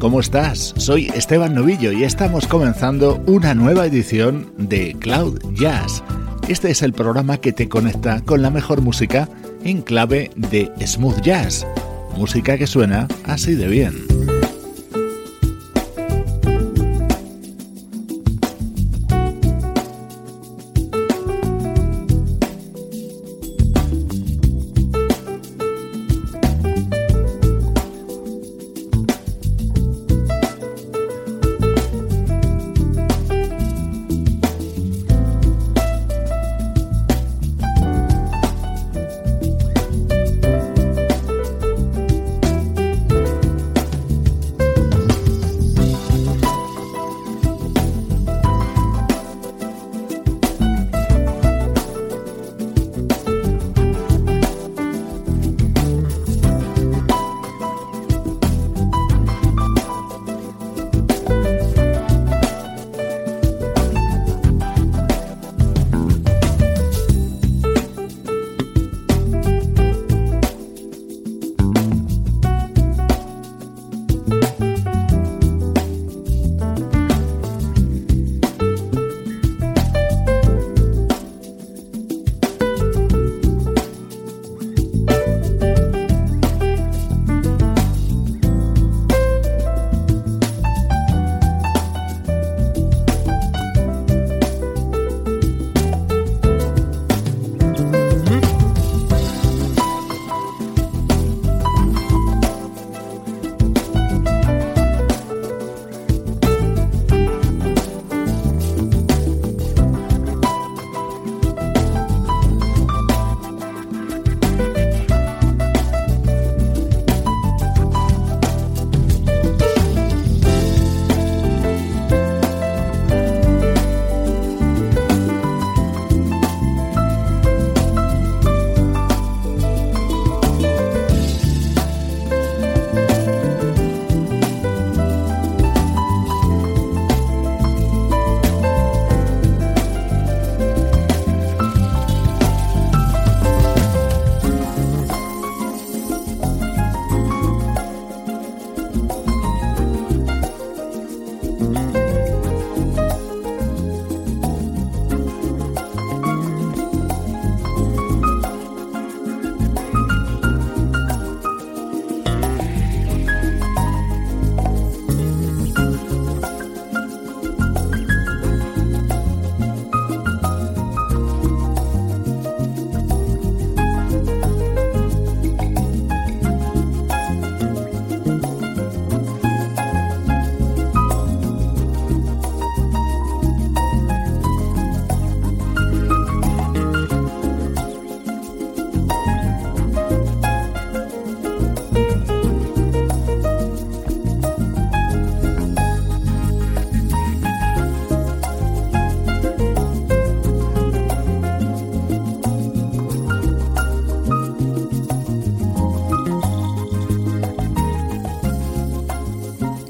¿Cómo estás? Soy Esteban Novillo y estamos comenzando una nueva edición de Cloud Jazz. Este es el programa que te conecta con la mejor música en clave de smooth jazz, música que suena así de bien.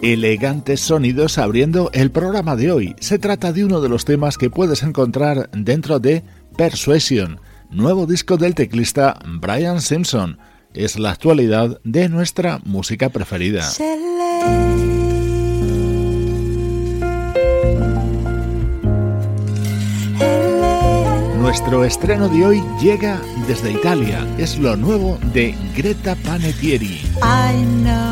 Elegantes sonidos abriendo el programa de hoy. Se trata de uno de los temas que puedes encontrar dentro de Persuasion, nuevo disco del teclista Brian Simpson. Es la actualidad de nuestra música preferida. Nuestro estreno de hoy llega desde Italia. Es lo nuevo de Greta Panettieri. I know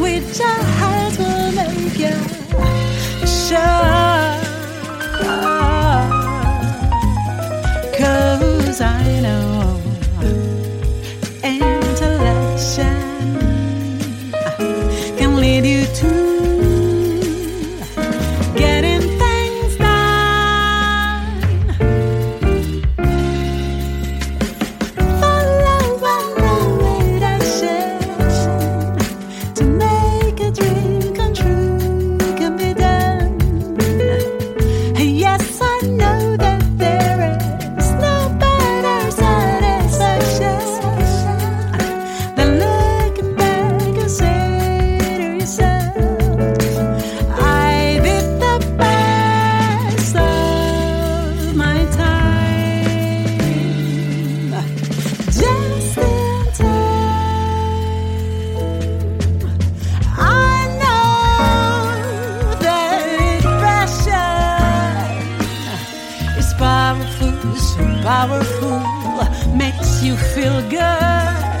so powerful makes you feel good.